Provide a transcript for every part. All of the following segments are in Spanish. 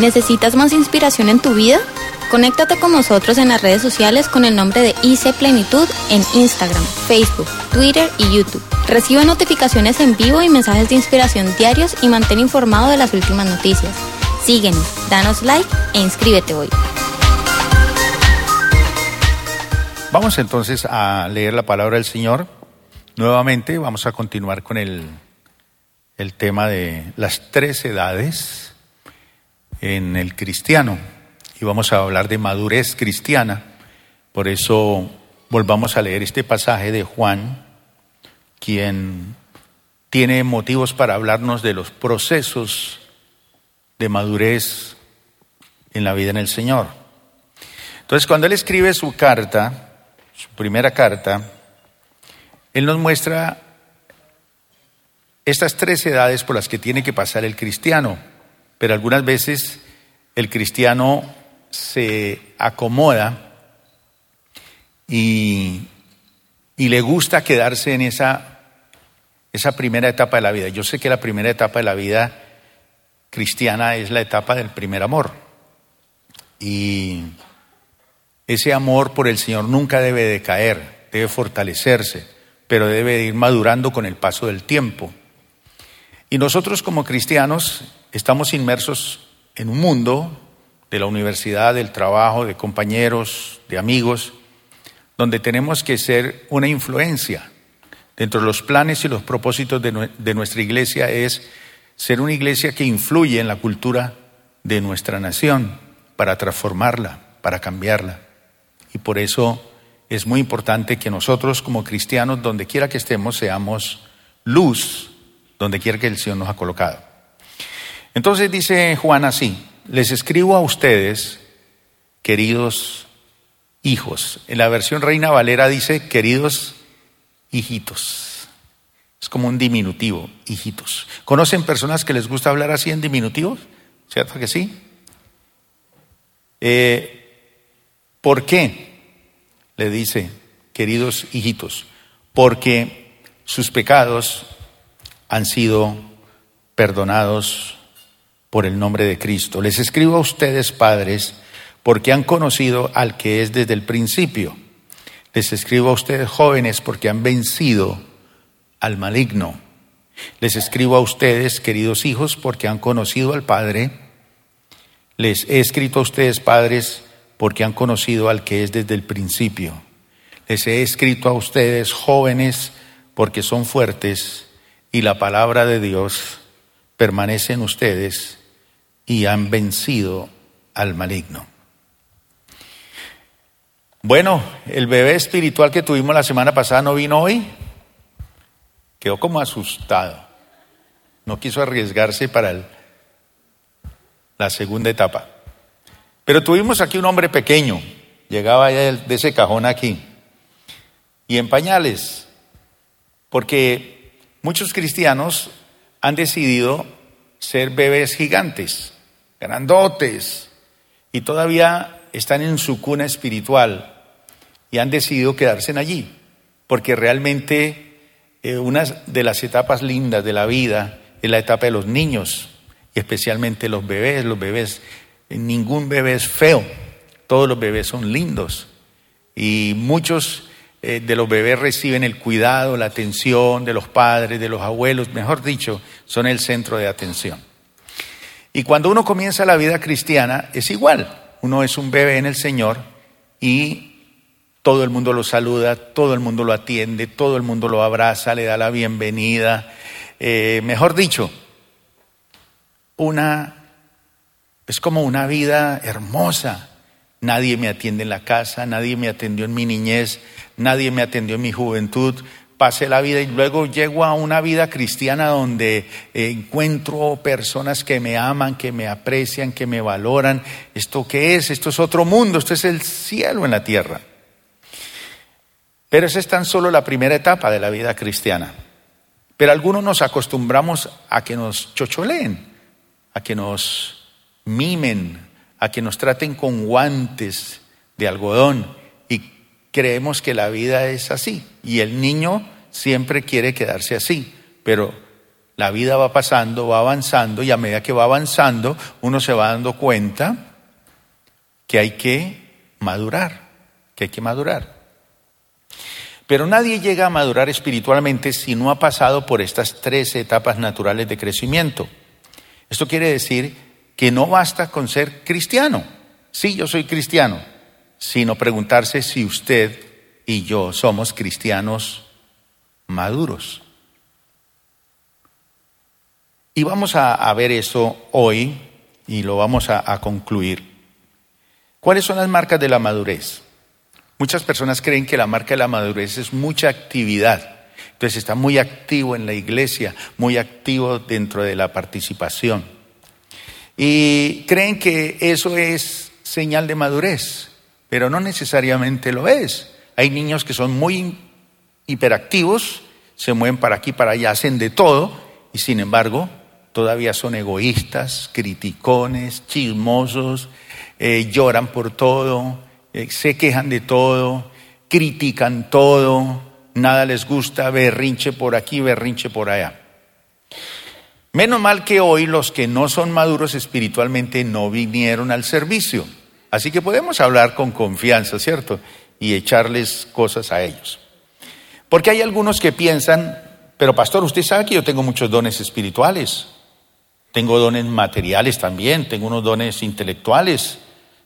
¿Necesitas más inspiración en tu vida? Conéctate con nosotros en las redes sociales con el nombre de IC Plenitud en Instagram, Facebook, Twitter y YouTube. Recibe notificaciones en vivo y mensajes de inspiración diarios y mantén informado de las últimas noticias. Síguenos, danos like e inscríbete hoy. Vamos entonces a leer la palabra del Señor. Nuevamente vamos a continuar con el, el tema de las tres edades en el cristiano y vamos a hablar de madurez cristiana. Por eso volvamos a leer este pasaje de Juan, quien tiene motivos para hablarnos de los procesos de madurez en la vida en el Señor. Entonces, cuando él escribe su carta, su primera carta, él nos muestra estas tres edades por las que tiene que pasar el cristiano, pero algunas veces el cristiano se acomoda y, le gusta quedarse en esa, esa primera etapa de la vida. Yo sé que la primera etapa de la vida cristiana es la etapa del primer amor. Y ese amor por el Señor nunca debe decaer, debe fortalecerse, pero debe ir madurando con el paso del tiempo. Y nosotros como cristianos estamos inmersos en un mundo de la universidad, del trabajo, de compañeros, de amigos, donde tenemos que ser una influencia. Dentro de los planes y los propósitos de, nuestra iglesia es ser una iglesia que influye en la cultura de nuestra nación para transformarla, para cambiarla. Y por eso es muy importante que nosotros como cristianos, donde quiera que estemos, seamos luz, donde quiera que el Señor nos ha colocado. Entonces dice Juan así, les escribo a ustedes, queridos hijos. En la versión Reina Valera dice, queridos hijitos. Es como un diminutivo, hijitos. ¿Conocen personas que les gusta hablar así en diminutivos? ¿Cierto que sí? Eh, ¿Por qué? Le dice, queridos hijitos, porque sus pecados han sido perdonados por el nombre de Cristo. Les escribo a ustedes, padres, porque han conocido al que es desde el principio. Les escribo a ustedes, jóvenes, porque han vencido al maligno. Les escribo a ustedes, queridos hijos, porque han conocido al Padre. Les he escrito a ustedes, padres, porque han conocido al que es desde el principio. Les he escrito a ustedes, jóvenes, porque son fuertes y la palabra de Dios permanece en ustedes y han vencido al maligno. Bueno, el bebé espiritual que tuvimos la semana pasada no vino hoy. Quedó como asustado. No quiso arriesgarse para la segunda etapa. Pero tuvimos aquí un hombre pequeño. Llegaba de ese cajón aquí. Y en pañales. Porque muchos cristianos han decidido ser bebés gigantes grandotes, y todavía están en su cuna espiritual y han decidido quedarse allí, porque realmente eh, una de las etapas lindas de la vida es la etapa de los niños, y especialmente los bebés, los bebés, ningún bebé es feo, todos los bebés son lindos, y muchos eh, de los bebés reciben el cuidado, la atención de los padres, de los abuelos, mejor dicho, son el centro de atención. Y cuando uno comienza la vida cristiana es igual. Uno es un bebé en el Señor y todo el mundo lo saluda, todo el mundo lo atiende, todo el mundo lo abraza, le da la bienvenida. Eh, mejor dicho, una es como una vida hermosa. Nadie me atiende en la casa, nadie me atendió en mi niñez, nadie me atendió en mi juventud, pasé la vida y luego llego a una vida cristiana donde encuentro personas que me aman, que me aprecian, que me valoran. ¿Esto qué es? Esto es otro mundo, esto es el cielo en la tierra. Pero esa es tan solo la primera etapa de la vida cristiana. Pero algunos nos acostumbramos a que nos chocholeen, a que nos mimen, a que nos traten con guantes de algodón creemos que la vida es así y el niño siempre quiere quedarse así, pero La vida va pasando, va avanzando y a medida que va avanzando uno se va dando cuenta que hay que madurar, que hay que madurar. Pero nadie llega a madurar espiritualmente si no ha pasado por estas tres etapas naturales de crecimiento. Esto quiere decir que no basta con ser cristiano. Sí, yo soy cristiano, sino preguntarse si usted y yo somos cristianos maduros. Y vamos a, ver eso hoy y lo vamos a, a concluir. ¿Cuáles son las marcas de la madurez? Muchas personas creen que la marca de la madurez es mucha actividad. Entonces está muy activo en la iglesia, muy activo dentro de la participación. Y creen que eso es señal de madurez, pero no necesariamente lo es. Hay niños que son muy hiperactivos, se mueven para aquí, para allá, hacen de todo y sin embargo todavía son egoístas, criticones, chismosos, eh, lloran por todo, eh, se quejan de todo, critican todo, nada les gusta, berrinche por aquí, berrinche por allá. Menos mal que hoy los que no son maduros espiritualmente no vinieron al servicio. Así que podemos hablar con confianza, ¿cierto? Y echarles cosas a ellos. Porque hay algunos que piensan, pero pastor, usted sabe que yo tengo muchos dones espirituales. Tengo dones materiales también, tengo unos dones intelectuales,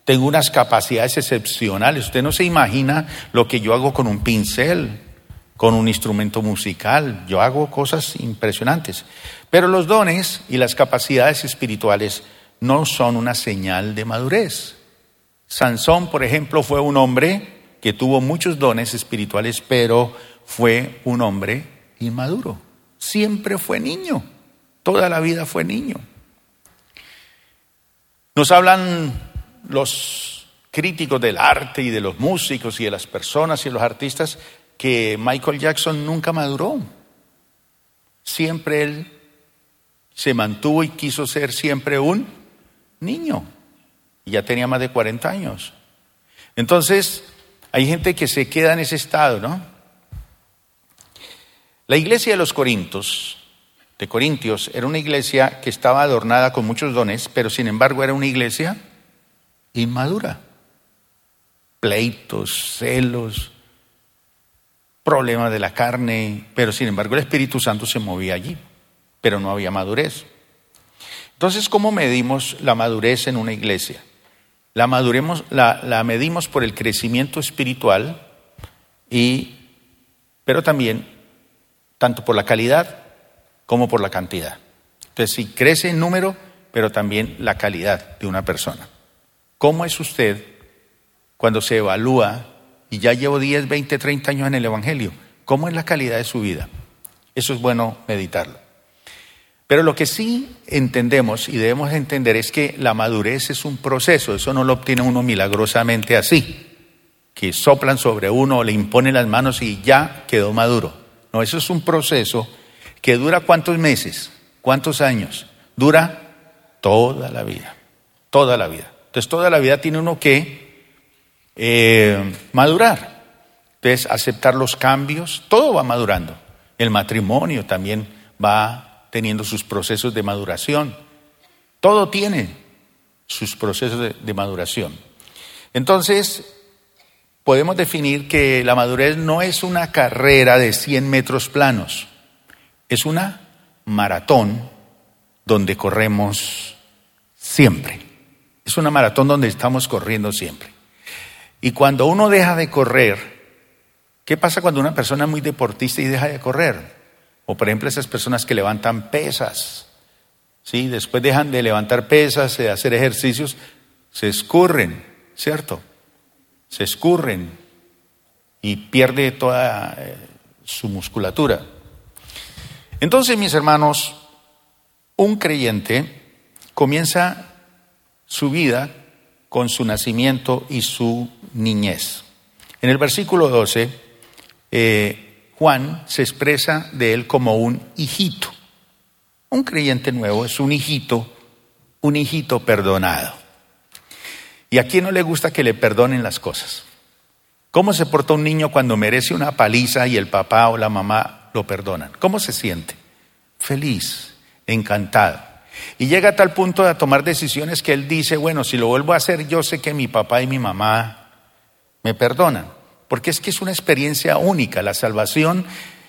tengo unas capacidades excepcionales. Usted no se imagina lo que yo hago con un pincel, con un instrumento musical. Yo hago cosas impresionantes. Pero los dones y las capacidades espirituales no son una señal de madurez. Sansón, por ejemplo, fue un hombre que tuvo muchos dones espirituales, pero fue un hombre inmaduro. Siempre fue niño. Toda la vida fue niño. Nos hablan los críticos del arte y de los músicos y de las personas y de los artistas que Michael Jackson nunca maduró. Siempre él se mantuvo y quiso ser siempre un niño. Y ya tenía más de 40 años. Entonces, hay gente que se queda en ese estado, ¿no? La iglesia de los Corintios de Corintios era una iglesia que estaba adornada con muchos dones, pero sin embargo era una iglesia inmadura. Pleitos, celos, problemas de la carne, pero sin embargo el Espíritu Santo se movía allí, pero no había madurez. Entonces, ¿cómo medimos la madurez en una iglesia? La, maduremos, la, medimos por el crecimiento espiritual, y, pero también tanto por la calidad como por la cantidad. Entonces, si crece en número, pero también la calidad de una persona. ¿Cómo es usted cuando se evalúa, y ya llevo 10, 20, 30 años en el Evangelio, cómo es la calidad de su vida? Eso es bueno meditarlo. Pero lo que sí entendemos y debemos entender es que la madurez es un proceso, eso no lo obtiene uno milagrosamente así, que soplan sobre uno le imponen las manos y ya quedó maduro. No, eso es un proceso que dura cuántos meses, cuántos años, dura toda la vida, toda la vida. Entonces toda la vida tiene uno que eh, madurar, entonces aceptar los cambios, todo va madurando. El matrimonio también va teniendo sus procesos de maduración, todo tiene sus procesos de, de maduración. Entonces, podemos definir que la madurez no es una carrera de 100 metros planos. Es una maratón donde corremos siempre. Es una maratón donde estamos corriendo siempre. Y cuando uno deja de correr, ¿qué pasa cuando una persona es muy deportista y deja de correr? O por ejemplo esas personas que levantan pesas, ¿sí? Después dejan de levantar pesas, de hacer ejercicios, se escurren, ¿cierto? Se escurren y pierde toda eh, su musculatura. Entonces, mis hermanos, un creyente comienza su vida con su nacimiento y su niñez. En el versículo 12, eh, Juan se expresa de él como un hijito. Un creyente nuevo es un hijito, un hijito perdonado. ¿Y a quién no le gusta que le perdonen las cosas? ¿Cómo se porta un niño cuando merece una paliza y el papá o la mamá lo perdonan. ¿Cómo se siente? feliz, encantado. Y llega a tal punto de tomar decisiones que él dice, bueno, si lo vuelvo a hacer, yo sé que mi papá y mi mamá me perdonan. Porque es que es una experiencia única. La salvación,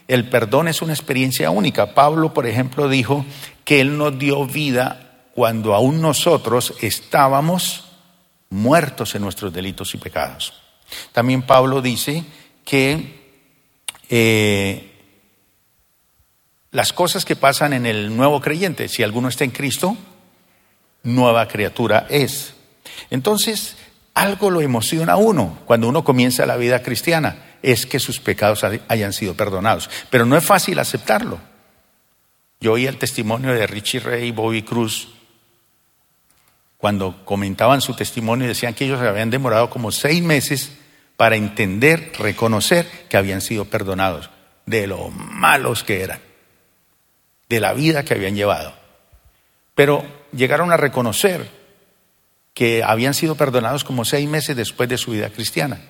el perdón es una experiencia única. Pablo, por ejemplo, dijo que él nos dio vida cuando aún nosotros estábamos muertos en nuestros delitos y pecados. También Pablo dice que eh, las cosas que pasan en el nuevo creyente, si alguno está en Cristo, nueva criatura es. Entonces, algo lo emociona a uno cuando uno comienza la vida cristiana, es que sus pecados hayan sido perdonados. Pero no es fácil aceptarlo. Yo oí el testimonio de Richie Ray y Bobby Cruz cuando comentaban su testimonio y decían que ellos habían demorado como seis meses para entender, reconocer que habían sido perdonados de lo malos que eran, de la vida que habían llevado. Pero llegaron a reconocer que habían sido perdonados como seis meses después de su vida cristiana.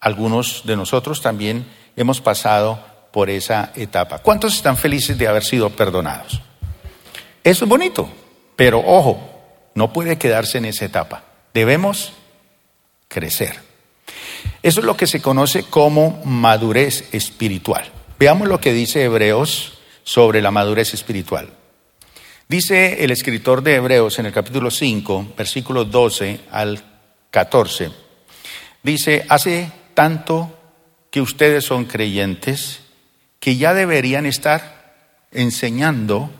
Algunos de nosotros también hemos pasado por esa etapa. ¿Cuántos están felices de haber sido perdonados? Eso es bonito, pero ojo, no puede quedarse en esa etapa. Debemos crecer. Eso es lo que se conoce como madurez espiritual. Veamos lo que dice Hebreos sobre la madurez espiritual. Dice el escritor de Hebreos en el capítulo 5, versículos 12 al 14. Dice, hace tanto que ustedes son creyentes que ya deberían estar enseñando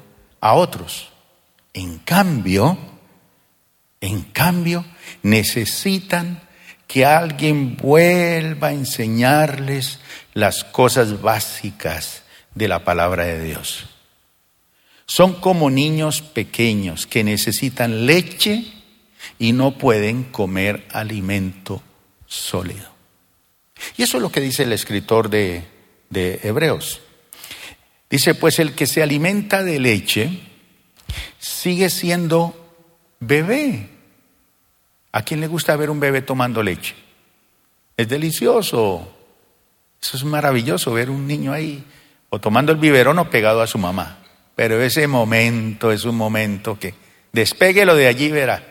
a otros. En cambio, en cambio, necesitan que alguien vuelva a enseñarles las cosas básicas de la palabra de Dios. Son como niños pequeños que necesitan leche y no pueden comer alimento sólido. Y eso es lo que dice el escritor de, de Hebreos. Dice, pues el que se alimenta de leche sigue siendo bebé. ¿A quién le gusta ver un bebé tomando leche? Es delicioso. Eso es maravilloso ver un niño ahí o tomando el biberón o pegado a su mamá. Pero ese momento es un momento que lo de allí, verá.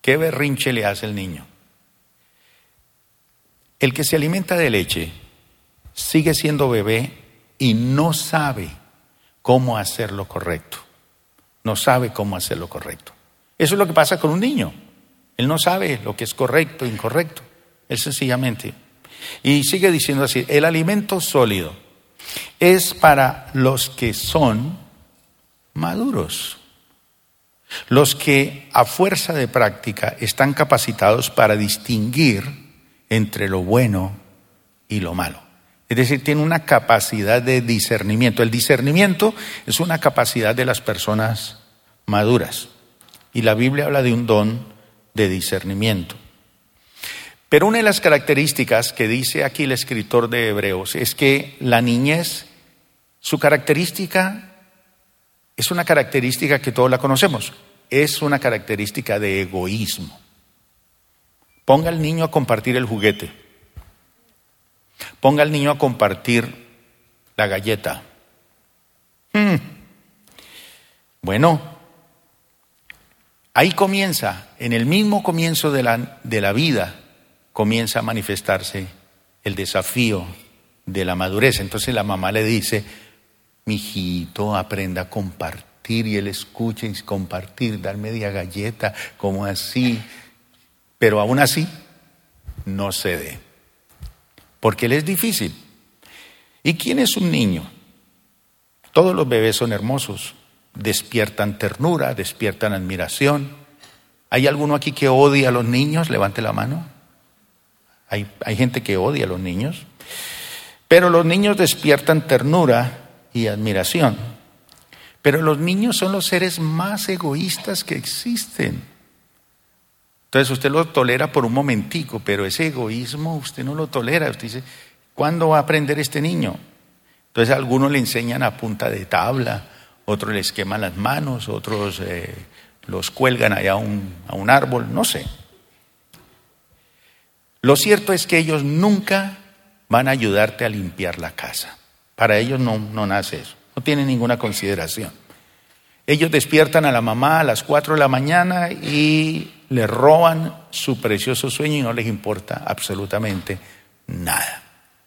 ¿Qué berrinche le hace el niño? El que se alimenta de leche sigue siendo bebé y no sabe cómo hacer lo correcto. No sabe cómo hacer lo correcto. Eso es lo que pasa con un niño. Él no sabe lo que es correcto e incorrecto. Él sencillamente. Y sigue diciendo así, el alimento sólido es para los que son maduros, los que a fuerza de práctica están capacitados para distinguir entre lo bueno y lo malo. Es decir, tiene una capacidad de discernimiento. El discernimiento es una capacidad de las personas maduras. Y la Biblia habla de un don de discernimiento. Pero una de las características que dice aquí el escritor de Hebreos es que la niñez, su característica es una característica que todos la conocemos, es una característica de egoísmo. Ponga al niño a compartir el juguete, ponga al niño a compartir la galleta. Hmm. Bueno, ahí comienza, en el mismo comienzo de la, de la vida, comienza a manifestarse el desafío de la madurez. Entonces la mamá le dice, mi hijito, aprenda a compartir y él escucha y compartir, dar media galleta, como así. Pero aún así, no cede, porque él es difícil. ¿Y quién es un niño? Todos los bebés son hermosos, despiertan ternura, despiertan admiración. ¿Hay alguno aquí que odia a los niños? Levante la mano. Hay, gente que odia a los niños, pero los niños despiertan ternura y admiración. Pero los niños son los seres más egoístas que existen. Entonces usted lo tolera por un momentico, pero ese egoísmo usted no lo tolera. Usted dice, ¿cuándo va a aprender este niño? Entonces algunos le enseñan a punta de tabla, otros les queman las manos, otros eh, los cuelgan allá a un árbol, no sé. Lo cierto es que ellos nunca van a ayudarte a limpiar la casa. Para ellos no, no nace eso, no tienen ninguna consideración. Ellos despiertan a la mamá a las 4 de la mañana y le roban su precioso sueño y no les importa absolutamente nada.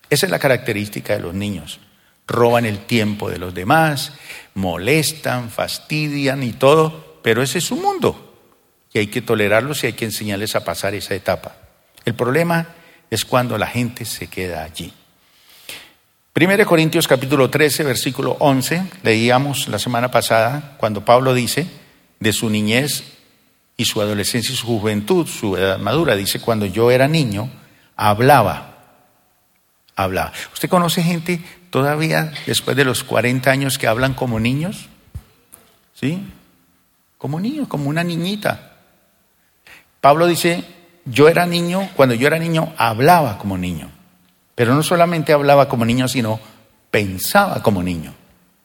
Esa es la característica de los niños. Roban el tiempo de los demás, molestan, fastidian y todo, pero ese es su mundo. Y hay que tolerarlos y hay que enseñarles a pasar esa etapa. El problema es cuando la gente se queda allí. 1 Corintios capítulo 13, versículo 11, leíamos la semana pasada cuando Pablo dice de su niñez y su adolescencia y su juventud, su edad madura. Dice, cuando yo era niño, hablaba, hablaba. ¿Usted conoce gente todavía después de los 40 años que hablan como niños? ¿Sí? Como niños, como una niñita. Pablo dice, yo era niño, cuando yo era niño, hablaba como niño. Pero no solamente hablaba como niño, sino pensaba como niño.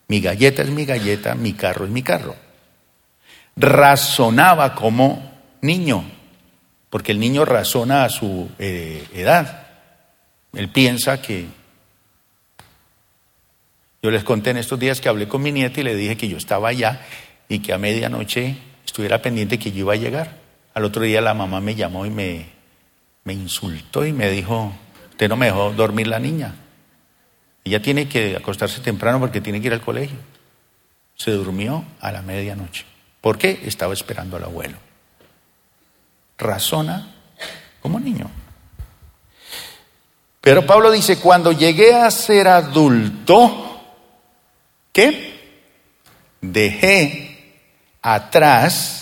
Mi galleta es mi galleta, mi carro es mi carro. Razonaba como niño, porque el niño razona a su eh, edad. Él piensa que... Yo les conté en estos días que hablé con mi nieta y le dije que yo estaba allá y que a medianoche estuviera pendiente que yo iba a llegar. Al otro día la mamá me llamó y me, insultó y me dijo, Usted no me dejó dormir la niña. Ella tiene que acostarse temprano porque tiene que ir al colegio. Se durmió a la medianoche. ¿Por qué? Estaba esperando al abuelo. Razona como niño. Pero Pablo dice, cuando llegué a ser adulto, ¿qué? Dejé atrás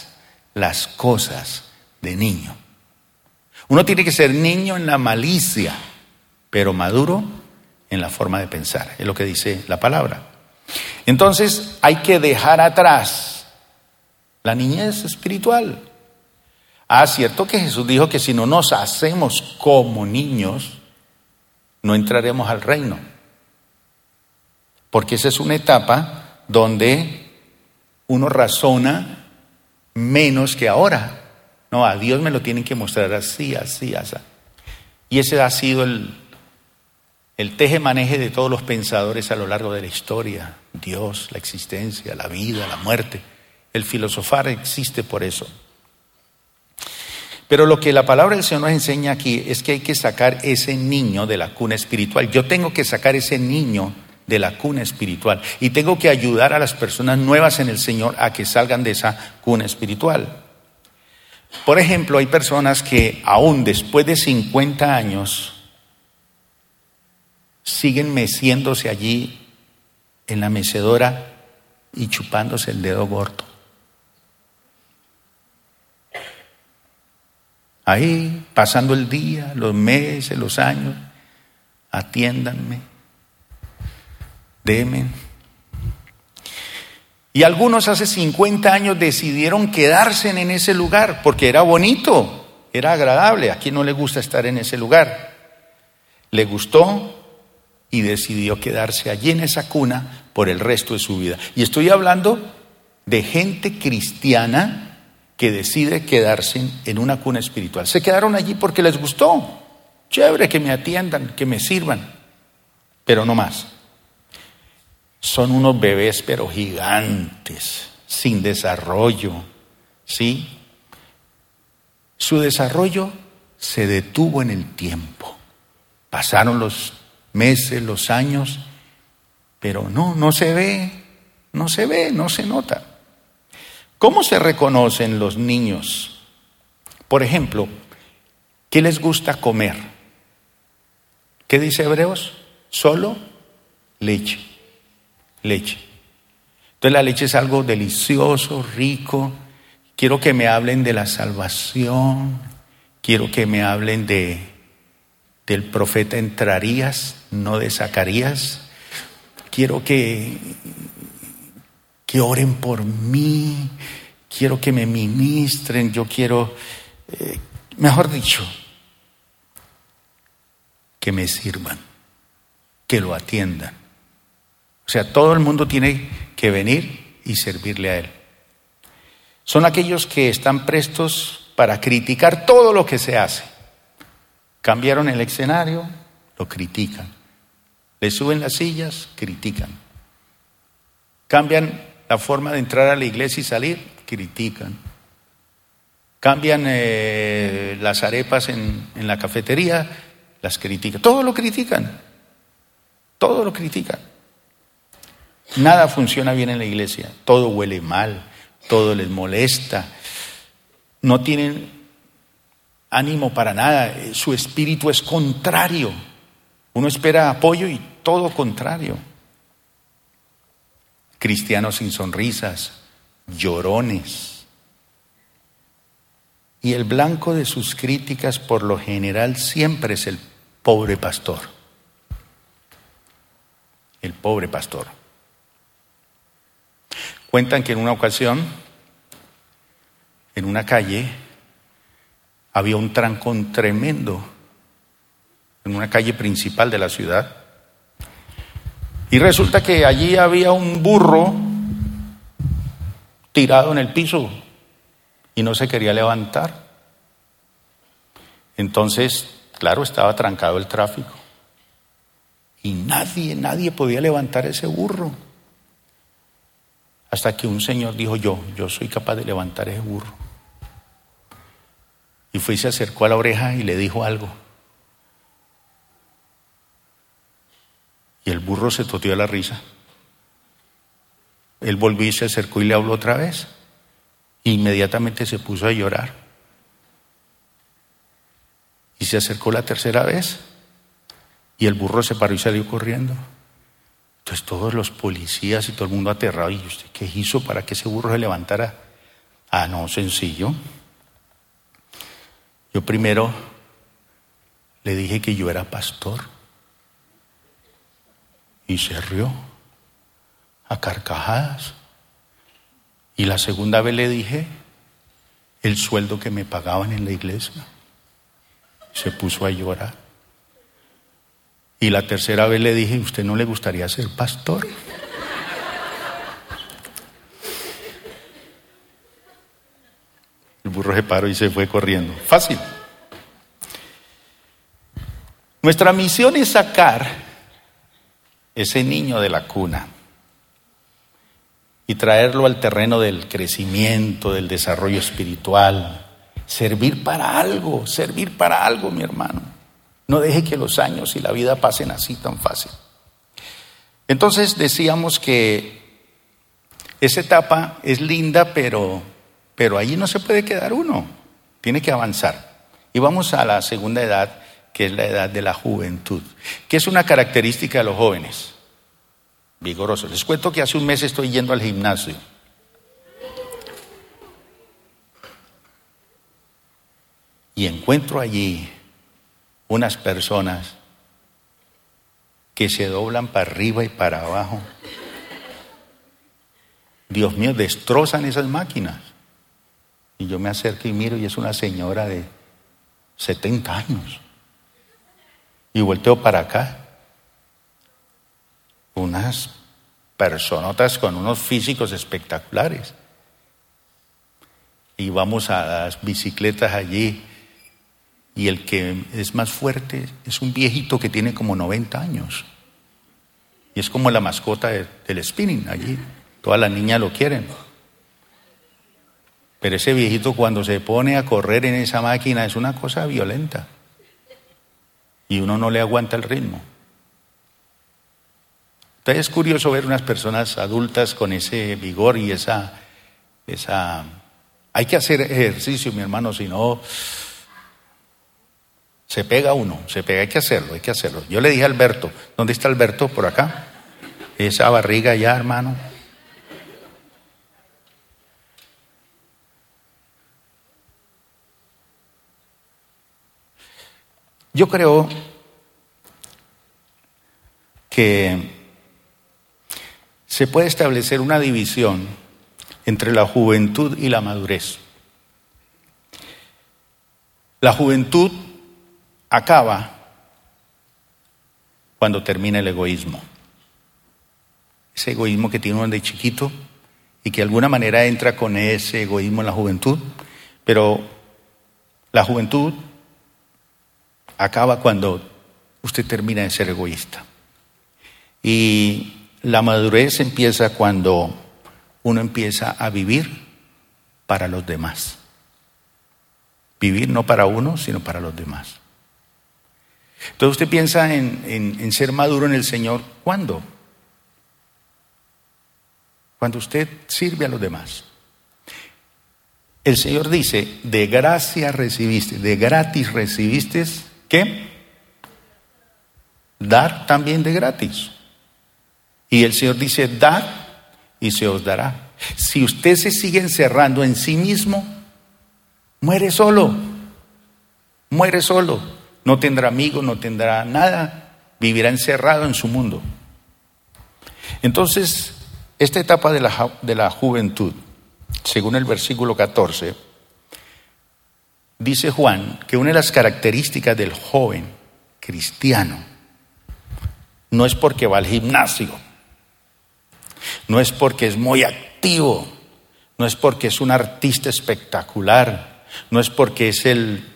las cosas de niño. Uno tiene que ser niño en la malicia pero maduro en la forma de pensar, es lo que dice la palabra. Entonces hay que dejar atrás la niñez espiritual. Ah, cierto que Jesús dijo que si no nos hacemos como niños, no entraremos al reino. Porque esa es una etapa donde uno razona menos que ahora. No, a Dios me lo tienen que mostrar así, así, así. Y ese ha sido el, el teje-maneje de todos los pensadores a lo largo de la historia, Dios, la existencia, la vida, la muerte. El filosofar existe por eso. Pero lo que la palabra del Señor nos enseña aquí es que hay que sacar ese niño de la cuna espiritual. Yo tengo que sacar ese niño de la cuna espiritual y tengo que ayudar a las personas nuevas en el Señor a que salgan de esa cuna espiritual. Por ejemplo, hay personas que aún después de 50 años siguen meciéndose allí en la mecedora y chupándose el dedo gordo. Ahí, pasando el día, los meses, los años, atiéndanme, demen. Y algunos hace 50 años decidieron quedarse en ese lugar porque era bonito, era agradable. ¿A quien no le gusta estar en ese lugar? Le gustó, y decidió quedarse allí en esa cuna por el resto de su vida. Y estoy hablando de gente cristiana que decide quedarse en una cuna espiritual. Se quedaron allí porque les gustó. Chévere que me atiendan, que me sirvan, pero no más. Son unos bebés pero gigantes, sin desarrollo, ¿sí? Su desarrollo se detuvo en el tiempo. Pasaron los meses, los años, pero no, no se ve, no se ve, no se nota. ¿Cómo se reconocen los niños? Por ejemplo, ¿qué les gusta comer? ¿Qué dice Hebreos? Solo leche, leche. Entonces la leche es algo delicioso, rico. Quiero que me hablen de la salvación, quiero que me hablen de del profeta entrarías, no de Zacarías. Quiero que, que oren por mí, quiero que me ministren, yo quiero, eh, mejor dicho, que me sirvan, que lo atiendan. O sea, todo el mundo tiene que venir y servirle a Él. Son aquellos que están prestos para criticar todo lo que se hace Cambiaron el escenario, lo critican. Le suben las sillas, critican. Cambian la forma de entrar a la iglesia y salir, critican. Cambian eh, las arepas en, en la cafetería, las critican. Todo lo critican. Todo lo critican. Nada funciona bien en la iglesia. Todo huele mal, todo les molesta. No tienen ánimo para nada. Su espíritu es contrario. Uno espera apoyo y todo contrario. Cristianos sin sonrisas, llorones. Y el blanco de sus críticas por lo general siempre es el pobre pastor. El pobre pastor. Cuentan que en una ocasión, en una calle, había un trancón tremendo en una calle principal de la ciudad. Y resulta que allí había un burro tirado en el piso y no se quería levantar. Entonces, claro, estaba trancado el tráfico. Y nadie, nadie podía levantar ese burro. Hasta que un señor dijo, yo, yo soy capaz de levantar ese burro. Y fue y se acercó a la oreja y le dijo algo. Y el burro se toteó a la risa. Él volvió y se acercó y le habló otra vez. Inmediatamente se puso a llorar. Y se acercó la tercera vez. Y el burro se paró y salió corriendo. Entonces todos los policías y todo el mundo aterrado. ¿Y usted qué hizo para que ese burro se levantara? Ah, no, sencillo. Yo primero le dije que yo era pastor y se rió a carcajadas. Y la segunda vez le dije el sueldo que me pagaban en la iglesia. Se puso a llorar. Y la tercera vez le dije, ¿usted no le gustaría ser pastor? El burro se paró y se fue corriendo. Fácil. Nuestra misión es sacar ese niño de la cuna y traerlo al terreno del crecimiento, del desarrollo espiritual, servir para algo, servir para algo, mi hermano. No deje que los años y la vida pasen así tan fácil. Entonces decíamos que esa etapa es linda, pero pero allí no se puede quedar uno, tiene que avanzar. Y vamos a la segunda edad, que es la edad de la juventud, que es una característica de los jóvenes, vigorosos. Les cuento que hace un mes estoy yendo al gimnasio. Y encuentro allí unas personas que se doblan para arriba y para abajo. Dios mío, destrozan esas máquinas. Y yo me acerco y miro y es una señora de 70 años. Y volteo para acá. Unas personotas con unos físicos espectaculares. Y vamos a las bicicletas allí. Y el que es más fuerte es un viejito que tiene como 90 años. Y es como la mascota del spinning allí. Todas las niñas lo quieren. Pero ese viejito cuando se pone a correr en esa máquina es una cosa violenta. Y uno no le aguanta el ritmo. Entonces es curioso ver unas personas adultas con ese vigor y esa, esa... Hay que hacer ejercicio, mi hermano, si no... Se pega uno, se pega, hay que hacerlo, hay que hacerlo. Yo le dije a Alberto, ¿dónde está Alberto? Por acá. Esa barriga ya, hermano. Yo creo que se puede establecer una división entre la juventud y la madurez. La juventud acaba cuando termina el egoísmo. Ese egoísmo que tiene uno de chiquito y que de alguna manera entra con ese egoísmo en la juventud, pero la juventud acaba cuando usted termina de ser egoísta. Y la madurez empieza cuando uno empieza a vivir para los demás. Vivir no para uno, sino para los demás. Entonces usted piensa en, en ser maduro en el Señor, ¿cuándo? Cuando usted sirve a los demás. El Señor dice, de gracia recibiste, de gratis recibiste, ¿qué? Dar también de gratis. Y el Señor dice, dad y se os dará. Si usted se sigue encerrando en sí mismo, muere solo, muere solo. No tendrá amigos, no tendrá nada, vivirá encerrado en su mundo. Entonces, esta etapa de la, de la juventud, según el versículo 14, dice Juan que una de las características del joven cristiano no es porque va al gimnasio, no es porque es muy activo, no es porque es un artista espectacular, no es porque es el,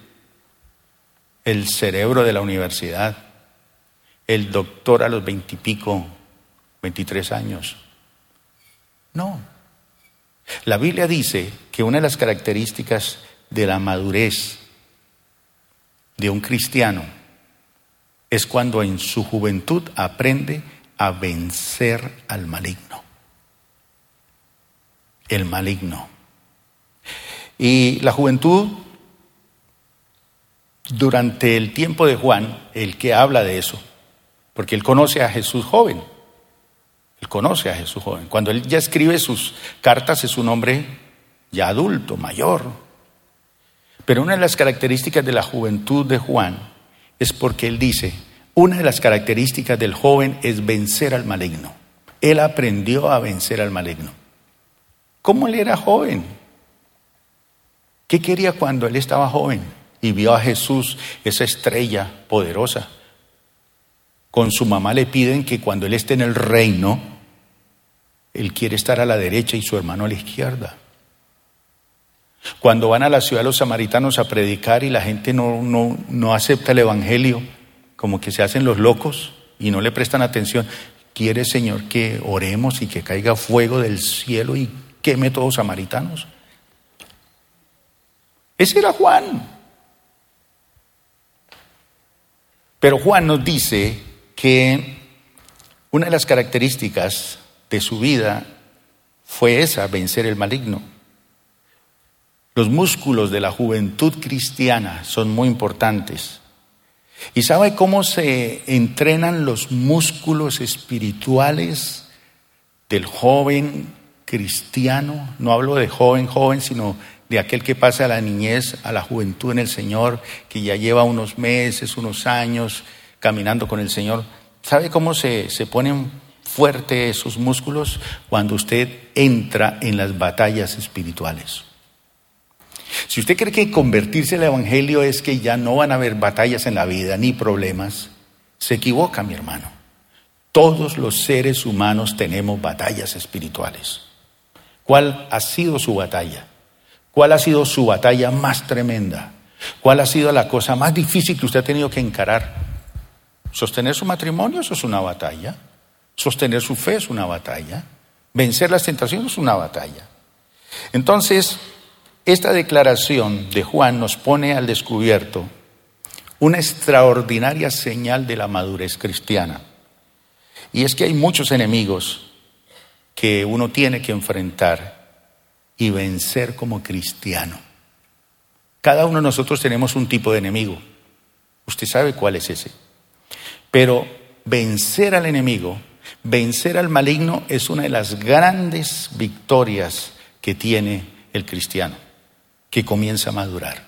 el cerebro de la universidad, el doctor a los veintipico, veintitrés años. No. La Biblia dice que una de las características de la madurez de un cristiano es cuando en su juventud aprende a vencer al maligno. El maligno. Y la juventud, durante el tiempo de Juan, el que habla de eso, porque él conoce a Jesús joven, él conoce a Jesús joven. Cuando él ya escribe sus cartas es un hombre ya adulto, mayor. Pero una de las características de la juventud de Juan es porque él dice, una de las características del joven es vencer al maligno. Él aprendió a vencer al maligno. ¿Cómo él era joven? ¿Qué quería cuando él estaba joven y vio a Jesús, esa estrella poderosa? Con su mamá le piden que cuando él esté en el reino, él quiere estar a la derecha y su hermano a la izquierda. Cuando van a la ciudad los samaritanos a predicar y la gente no, no, no acepta el Evangelio, como que se hacen los locos y no le prestan atención. Quiere, Señor, que oremos y que caiga fuego del cielo y queme todos los samaritanos. Ese era Juan. Pero Juan nos dice que una de las características de su vida fue esa, vencer el maligno. Los músculos de la juventud cristiana son muy importantes. ¿Y sabe cómo se entrenan los músculos espirituales del joven cristiano? No hablo de joven, joven, sino de aquel que pasa a la niñez, a la juventud en el Señor, que ya lleva unos meses, unos años caminando con el Señor. ¿Sabe cómo se, se ponen fuertes esos músculos? Cuando usted entra en las batallas espirituales. Si usted cree que convertirse al Evangelio es que ya no van a haber batallas en la vida ni problemas, se equivoca, mi hermano. Todos los seres humanos tenemos batallas espirituales. ¿Cuál ha sido su batalla? ¿Cuál ha sido su batalla más tremenda? ¿Cuál ha sido la cosa más difícil que usted ha tenido que encarar? ¿Sostener su matrimonio? Eso es una batalla. ¿Sostener su fe es una batalla? ¿Vencer las tentaciones es una batalla? Entonces, esta declaración de Juan nos pone al descubierto una extraordinaria señal de la madurez cristiana. Y es que hay muchos enemigos que uno tiene que enfrentar y vencer como cristiano. Cada uno de nosotros tenemos un tipo de enemigo. Usted sabe cuál es ese. Pero vencer al enemigo, vencer al maligno es una de las grandes victorias que tiene el cristiano que comienza a madurar.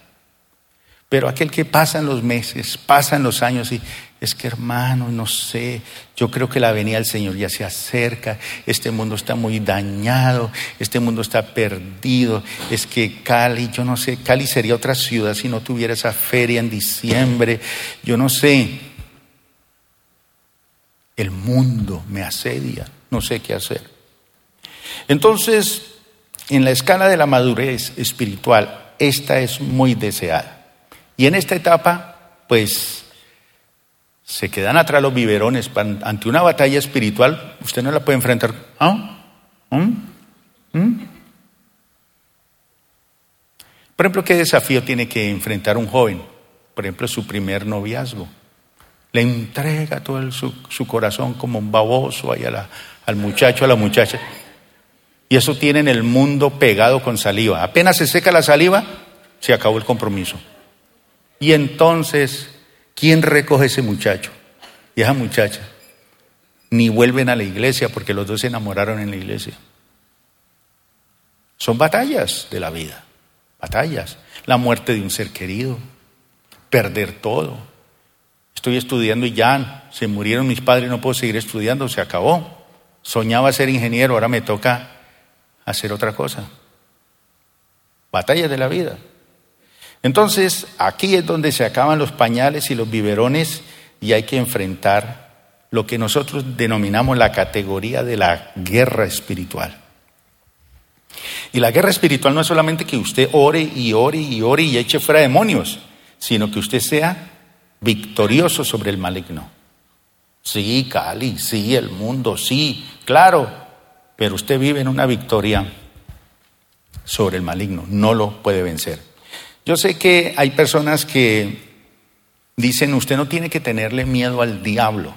Pero aquel que pasan los meses, pasan los años y es que hermano, no sé, yo creo que la venida del Señor ya se acerca, este mundo está muy dañado, este mundo está perdido, es que Cali, yo no sé, Cali sería otra ciudad si no tuviera esa feria en diciembre, yo no sé, el mundo me asedia, no sé qué hacer. Entonces, en la escala de la madurez espiritual, esta es muy deseada. Y en esta etapa, pues, Se quedan atrás los biberones. Ante una batalla espiritual, usted no la puede enfrentar. ¿Ah? ¿Mm? ¿Mm? Por ejemplo, ¿qué desafío tiene que enfrentar un joven? Por ejemplo, su primer noviazgo. Le entrega todo su, corazón como un baboso ahí al muchacho, a la muchacha. Y eso tiene en el mundo pegado con saliva. Apenas se seca la saliva, se acabó el compromiso. Y entonces, ¿quién recoge ese muchacho y esa muchacha? Ni vuelven a la iglesia porque los dos se enamoraron en la iglesia. Son batallas de la vida, batallas. La muerte de un ser querido, perder todo. Estoy estudiando y ya se murieron mis padres, no puedo seguir estudiando, se acabó. Soñaba ser ingeniero, ahora me toca hacer otra cosa. Batallas de la vida. Entonces, aquí es donde se acaban los pañales y los biberones y hay que enfrentar lo que nosotros denominamos la categoría de la guerra espiritual. Y la guerra espiritual no es solamente que usted ore y ore y ore y eche fuera demonios, sino que usted sea victorioso sobre el maligno. Sí, Cali, sí, el mundo, sí, claro, pero usted vive en una victoria sobre el maligno, no lo puede vencer. Yo sé que hay personas que dicen, usted no tiene que tenerle miedo al diablo.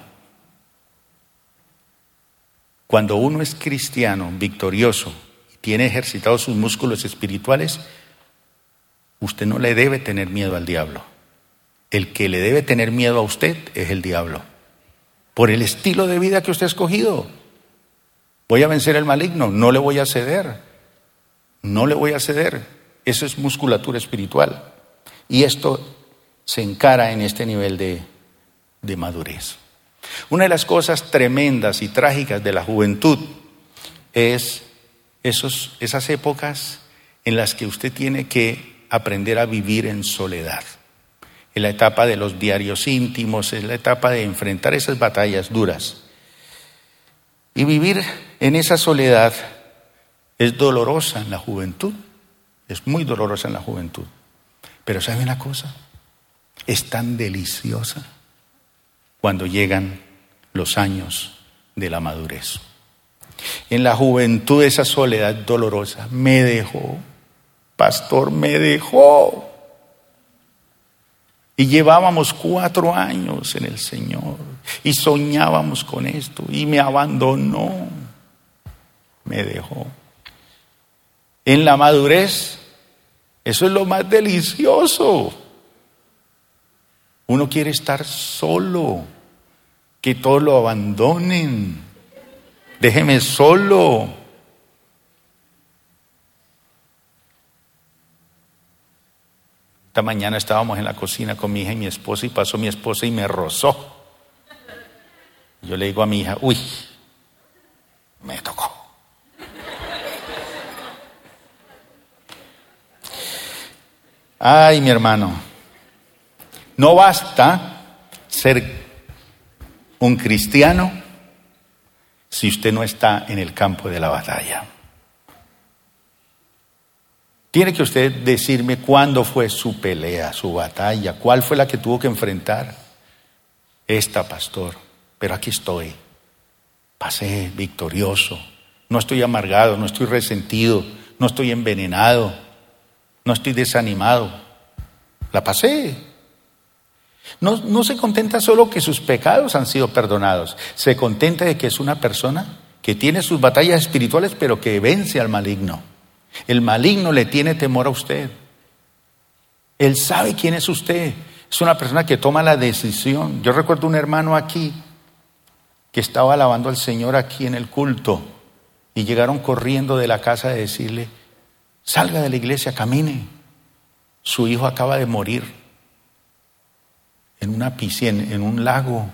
Cuando uno es cristiano, victorioso, tiene ejercitados sus músculos espirituales, usted no le debe tener miedo al diablo. El que le debe tener miedo a usted es el diablo. Por el estilo de vida que usted ha escogido. Voy a vencer al maligno, no le voy a ceder. No le voy a ceder. Eso es musculatura espiritual. Y esto se encara en este nivel de, de madurez. Una de las cosas tremendas y trágicas de la juventud es esos, esas épocas en las que usted tiene que aprender a vivir en soledad. En la etapa de los diarios íntimos, es la etapa de enfrentar esas batallas duras. Y vivir en esa soledad es dolorosa en la juventud, es muy dolorosa en la juventud. Pero ¿sabe una cosa? Es tan deliciosa cuando llegan los años de la madurez. En la juventud esa soledad dolorosa me dejó, pastor, me dejó. Y llevábamos cuatro años en el Señor y soñábamos con esto y me abandonó, me dejó. En la madurez, eso es lo más delicioso. Uno quiere estar solo, que todos lo abandonen déjeme solo. Esta mañana estábamos en la cocina con mi hija y mi esposa y pasó mi esposa y me rozó. Yo le digo a mi hija, uy, me tocó. Ay, mi hermano, no basta ser un cristiano si usted no está en el campo de la batalla. Tiene que usted decirme cuándo fue su pelea, su batalla, cuál fue la que tuvo que enfrentar. Esta, pastor, pero aquí estoy. Pasé victorioso. No estoy amargado, no estoy resentido, no estoy envenenado, no estoy desanimado. La pasé. No, se contenta solo que sus pecados han sido perdonados, se contenta de que es una persona que tiene sus batallas espirituales, pero que vence al maligno. El maligno le tiene temor a usted. Él sabe quién es usted. Es una persona que toma la decisión. Yo recuerdo un hermano aquí que estaba alabando al Señor aquí en el culto y llegaron corriendo de la casa de decirle, salga de la iglesia, camine. Su hijo acaba de morir en una piscina, en un lago.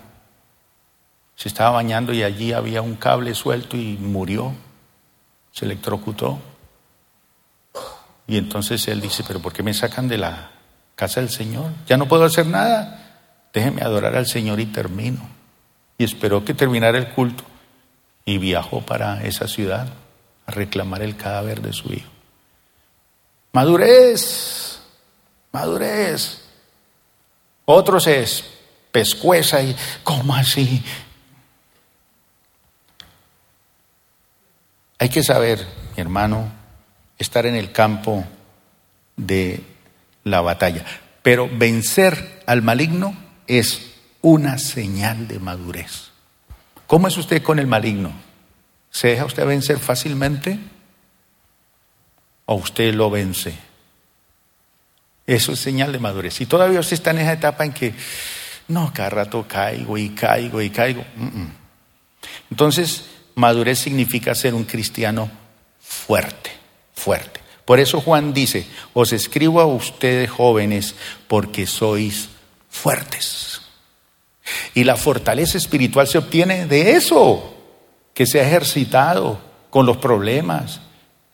Se estaba bañando y allí había un cable suelto y murió, se electrocutó. Y entonces él dice, pero ¿por qué me sacan de la casa del Señor? Ya no puedo hacer nada. Déjeme adorar al Señor y termino. Y esperó que terminara el culto y viajó para esa ciudad a reclamar el cadáver de su hijo. Madurez, madurez. Otros es pescueza y, ¿cómo así? Hay que saber, mi hermano, estar en el campo de la batalla. Pero vencer al maligno es una señal de madurez. ¿Cómo es usted con el maligno? ¿Se deja usted vencer fácilmente? ¿O usted lo vence? Eso es señal de madurez. Si todavía usted está en esa etapa en que, no, cada rato caigo y caigo y caigo. Entonces, madurez significa ser un cristiano fuerte, fuerte. Por eso Juan dice, os escribo a ustedes jóvenes porque sois fuertes. Y la fortaleza espiritual se obtiene de eso, que se ha ejercitado con los problemas,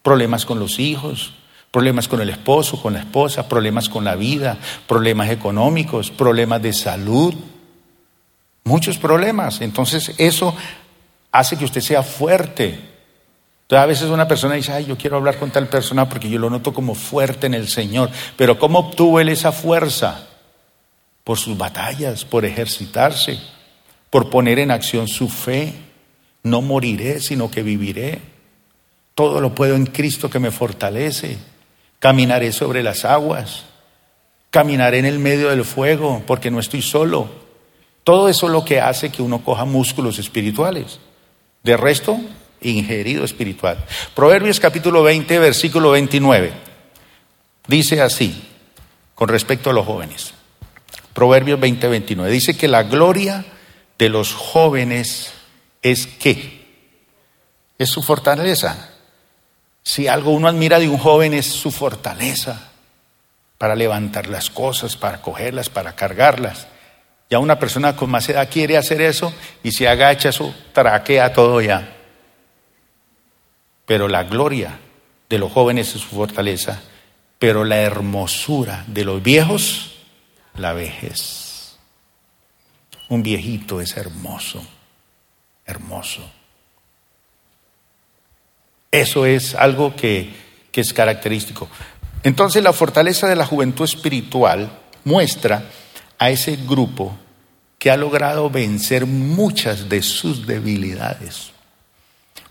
problemas con los hijos, problemas con el esposo, con la esposa, problemas con la vida, problemas económicos, problemas de salud, muchos problemas. Entonces eso hace que usted sea fuerte. Entonces a veces una persona dice, ay, yo quiero hablar con tal persona porque yo lo noto como fuerte en el Señor. Pero ¿cómo obtuvo él esa fuerza? por sus batallas, por ejercitarse, por poner en acción su fe. No moriré, sino que viviré. Todo lo puedo en Cristo que me fortalece. Caminaré sobre las aguas. Caminaré en el medio del fuego porque no estoy solo. Todo eso es lo que hace que uno coja músculos espirituales. De resto, ingerido espiritual. Proverbios capítulo 20, versículo 29. Dice así, con respecto a los jóvenes. Proverbios 20, 29. Dice que la gloria de los jóvenes es qué? Es su fortaleza. Si algo uno admira de un joven es su fortaleza para levantar las cosas, para cogerlas, para cargarlas. Ya una persona con más edad quiere hacer eso y se agacha, eso traquea todo ya. Pero la gloria de los jóvenes es su fortaleza, pero la hermosura de los viejos la vejez. Un viejito es hermoso, hermoso. Eso es algo que, es característico. Entonces la fortaleza de la juventud espiritual muestra a ese grupo que ha logrado vencer muchas de sus debilidades.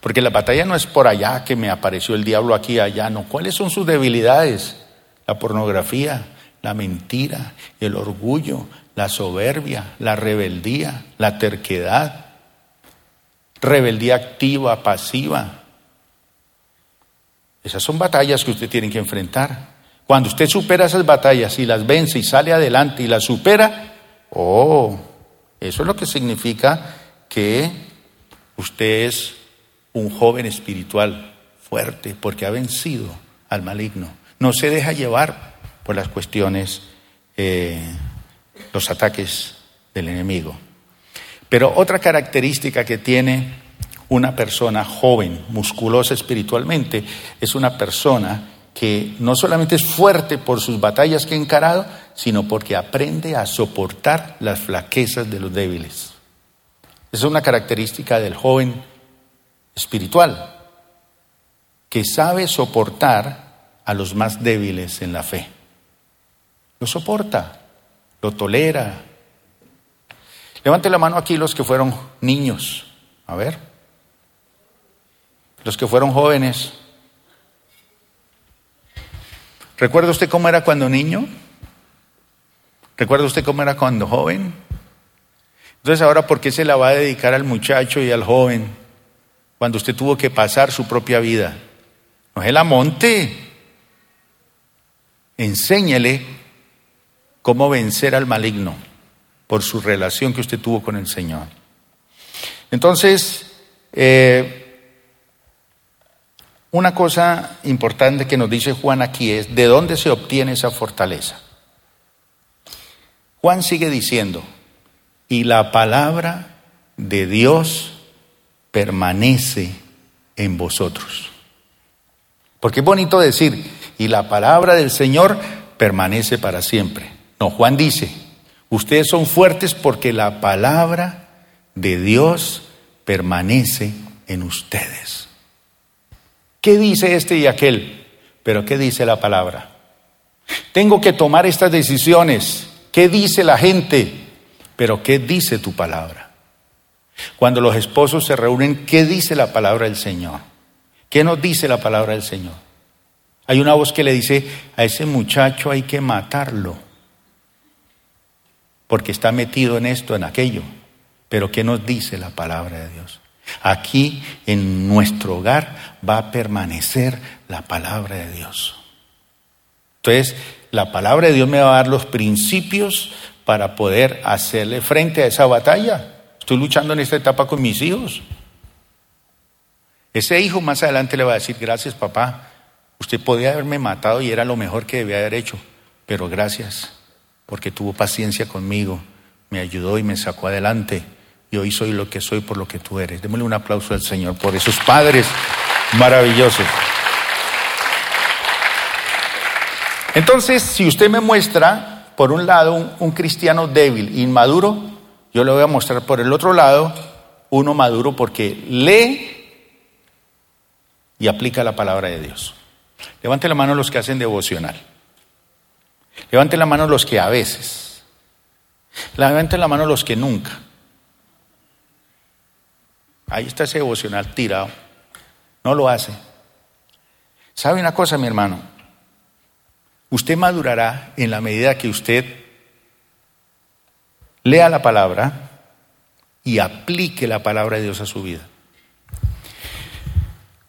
Porque la batalla no es por allá que me apareció el diablo aquí allá, no. ¿Cuáles son sus debilidades? La pornografía, la mentira, el orgullo, la soberbia, la rebeldía, la terquedad, rebeldía activa, pasiva. Esas son batallas que usted tiene que enfrentar. Cuando usted supera esas batallas y las vence y sale adelante y las supera, oh, eso es lo que significa que usted es un joven espiritual fuerte porque ha vencido al maligno. No se deja llevar por las cuestiones, eh, los ataques del enemigo. Pero otra característica que tiene una persona joven, musculosa espiritualmente, es una persona que no solamente es fuerte por sus batallas que ha encarado, sino porque aprende a soportar las flaquezas de los débiles. Esa es una característica del joven espiritual, que sabe soportar a los más débiles en la fe. Lo soporta, lo tolera. Levante la mano aquí los que fueron niños. A ver. Los que fueron jóvenes. ¿Recuerda usted cómo era cuando niño? ¿Recuerda usted cómo era cuando joven? Entonces ahora, ¿por qué se la va a dedicar al muchacho y al joven cuando usted tuvo que pasar su propia vida? No es la monte. Enséñele cómo vencer al maligno por su relación que usted tuvo con el Señor. Entonces, eh, una cosa importante que nos dice Juan aquí es, ¿de dónde se obtiene esa fortaleza? Juan sigue diciendo, y la palabra de Dios permanece en vosotros. Porque es bonito decir, y la palabra del Señor permanece para siempre. No, Juan dice, ustedes son fuertes porque la palabra de Dios permanece en ustedes. ¿Qué dice este y aquel? Pero ¿qué dice la palabra? Tengo que tomar estas decisiones. ¿Qué dice la gente? pero ¿qué dice tu palabra? Cuando los esposos se reúnen, ¿qué dice la palabra del Señor? ¿Qué nos dice la palabra del Señor? Hay una voz que le dice, a ese muchacho hay que matarlo, porque está metido en esto, en aquello. Pero ¿qué nos dice la palabra de Dios? Aquí en nuestro hogar va a permanecer la palabra de Dios. Entonces, la palabra de Dios me va a dar los principios para poder hacerle frente a esa batalla. Estoy luchando en esta etapa con mis hijos. Ese hijo más adelante le va a decir, gracias papá, usted podía haberme matado y era lo mejor que debía haber hecho, pero gracias, porque tuvo paciencia conmigo, me ayudó y me sacó adelante y hoy soy lo que soy por lo que tú eres. Démosle un aplauso al Señor por esos padres maravillosos. Entonces, si usted me muestra, por un lado, un, cristiano débil, inmaduro, yo le voy a mostrar por el otro lado uno maduro porque lee y aplica la palabra de Dios. Levante la mano los que hacen devocional. Levante la mano los que a veces. Levante la mano los que nunca. Ahí está ese devocional tirado. No lo hace. ¿Sabe una cosa, mi hermano? Usted madurará en la medida que usted lea la palabra y aplique la palabra de Dios a su vida.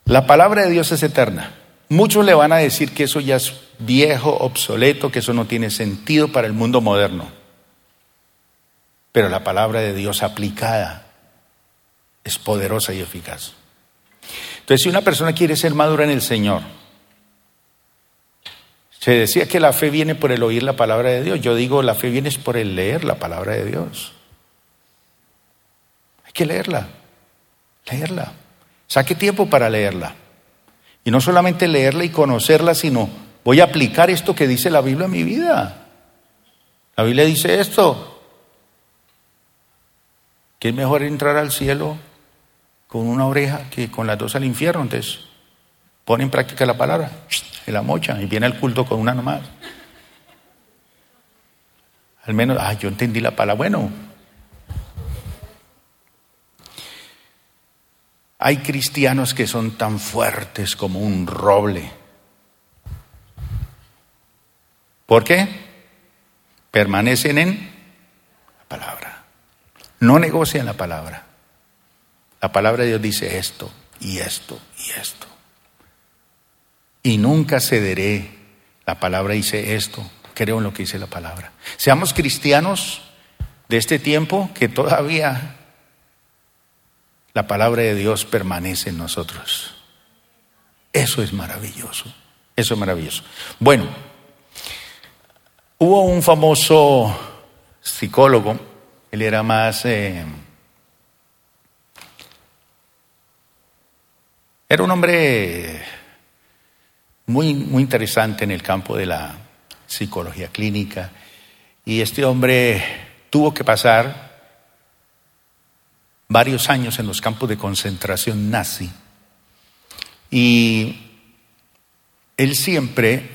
La palabra de Dios es eterna. Muchos le van a decir que eso ya es viejo, obsoleto, que eso no tiene sentido para el mundo moderno. Pero la palabra de Dios aplicada es poderosa y eficaz. Entonces, si una persona quiere ser madura en el Señor, se decía que la fe viene por el oír la palabra de Dios. Yo digo, la fe viene por el leer la palabra de Dios. Hay que leerla, leerla. Saque tiempo para leerla. Y no solamente leerla y conocerla, sino voy a aplicar esto que dice la Biblia a mi vida. La Biblia dice esto, que es mejor entrar al cielo con una oreja que con las dos al infierno. Entonces, pone en práctica la palabra, se la mocha y viene al culto con una nomás. Al menos, ah, yo entendí la palabra. Bueno, hay cristianos que son tan fuertes como un roble. ¿Por qué? Permanecen en la palabra. No negocian la palabra. La palabra de Dios dice esto y esto y esto. Y nunca cederé. La palabra dice esto. Creo en lo que dice la palabra. Seamos cristianos de este tiempo que todavía la palabra de Dios permanece en nosotros. Eso es maravilloso. Eso es maravilloso. Bueno, hubo un famoso psicólogo, él era más... Eh, Era un hombre muy, muy interesante en el campo de la psicología clínica y este hombre tuvo que pasar varios años en los campos de concentración nazi y él siempre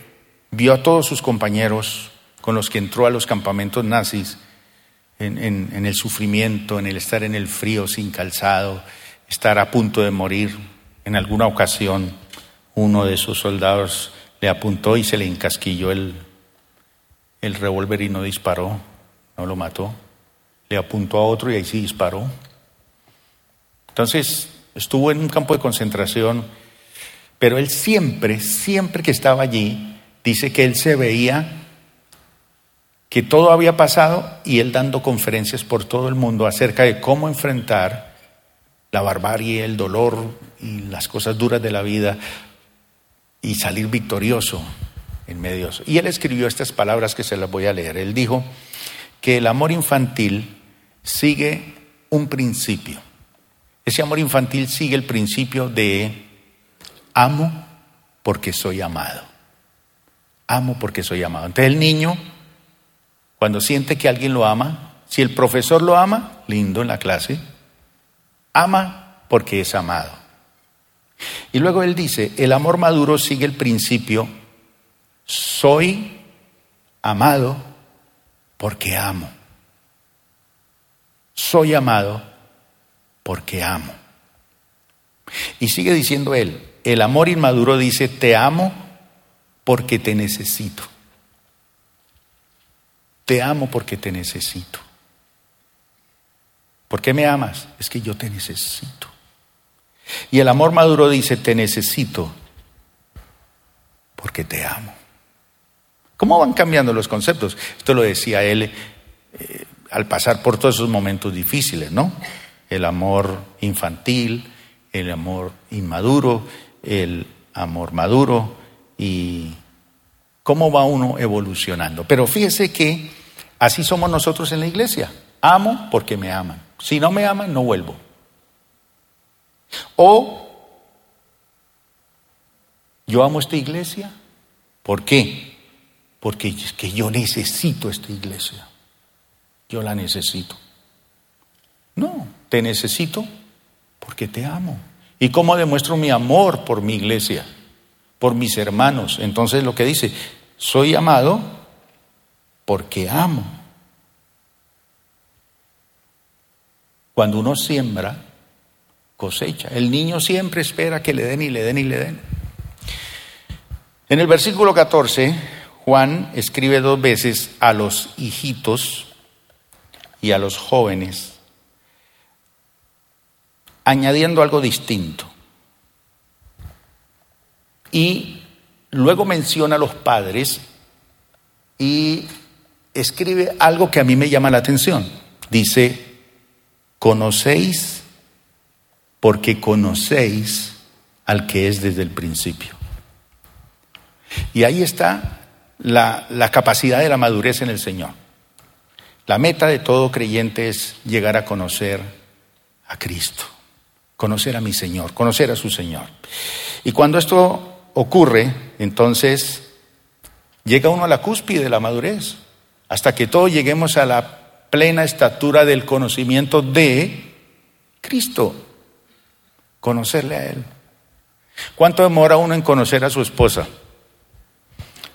vio a todos sus compañeros con los que entró a los campamentos nazis en, en el sufrimiento, en el estar en el frío sin calzado, estar a punto de morir en alguna ocasión uno de sus soldados le apuntó y se le encasquilló el, el revólver y no disparó, no lo mató. Le apuntó a otro y ahí sí disparó. Entonces estuvo en un campo de concentración, pero él siempre, siempre que estaba allí, dice que él se veía que todo había pasado y él dando conferencias por todo el mundo acerca de cómo enfrentar la barbarie, el dolor y las cosas duras de la vida y salir victorioso en medio de eso. Y él escribió estas palabras que se las voy a leer. Él dijo que el amor infantil sigue un principio. Ese amor infantil sigue el principio de amo porque soy amado. Amo porque soy amado. Entonces el niño, cuando siente que alguien lo ama, si el profesor lo ama, lindo en la clase, ama porque es amado. Y luego él dice, el amor maduro sigue el principio, soy amado porque amo. soy amado porque amo. Y sigue diciendo él, el amor inmaduro dice, te amo porque te necesito. Te amo porque te necesito. ¿Por qué me amas? Es que yo te necesito. Y el amor maduro dice, te necesito porque te amo. ¿Cómo van cambiando los conceptos? Esto lo decía él eh, al pasar por todos esos momentos difíciles, ¿no? El amor infantil, el amor inmaduro, el amor maduro y cómo va uno evolucionando. Pero fíjese que así somos nosotros en la iglesia. Amo porque me aman. Si no me aman, no vuelvo. O yo amo esta iglesia. ¿Por qué? Porque es que yo necesito esta iglesia. Yo la necesito. No, te necesito porque te amo. ¿Y cómo demuestro mi amor por mi iglesia? Por mis hermanos. Entonces lo que dice, soy amado porque amo. Cuando uno siembra, cosecha. El niño siempre espera que le den y le den y le den. En el versículo 14, Juan escribe dos veces a los hijitos y a los jóvenes, añadiendo algo distinto. Y luego menciona a los padres y escribe algo que a mí me llama la atención. Dice, conocéis porque conocéis al que es desde el principio. Y ahí está la, capacidad de la madurez en el Señor. La meta de todo creyente es llegar a conocer a Cristo, conocer a mi Señor, conocer a su Señor. Y cuando esto ocurre, entonces llega uno a la cúspide de la madurez, hasta que todos lleguemos a la plena estatura del conocimiento de Cristo, conocerle a Él. ¿Cuánto demora uno en conocer a su esposa?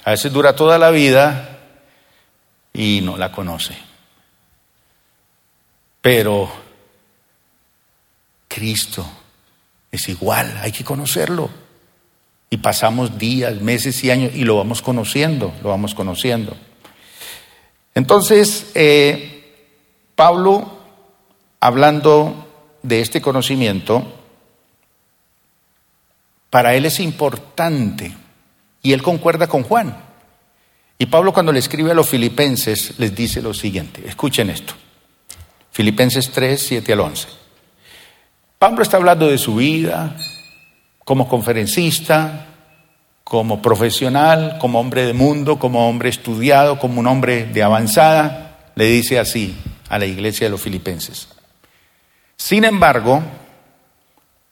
A veces dura toda la vida y no la conoce. Pero Cristo es igual, hay que conocerlo. Y pasamos días, meses y años y lo vamos conociendo, lo vamos conociendo. Entonces, eh, Pablo, hablando de este conocimiento, para él es importante y él concuerda con Juan. Y Pablo cuando le escribe a los filipenses les dice lo siguiente, escuchen esto, Filipenses 3, 7 al 11. Pablo está hablando de su vida como conferencista, como profesional, como hombre de mundo, como hombre estudiado, como un hombre de avanzada. Le dice así a la iglesia de los filipenses. Sin embargo,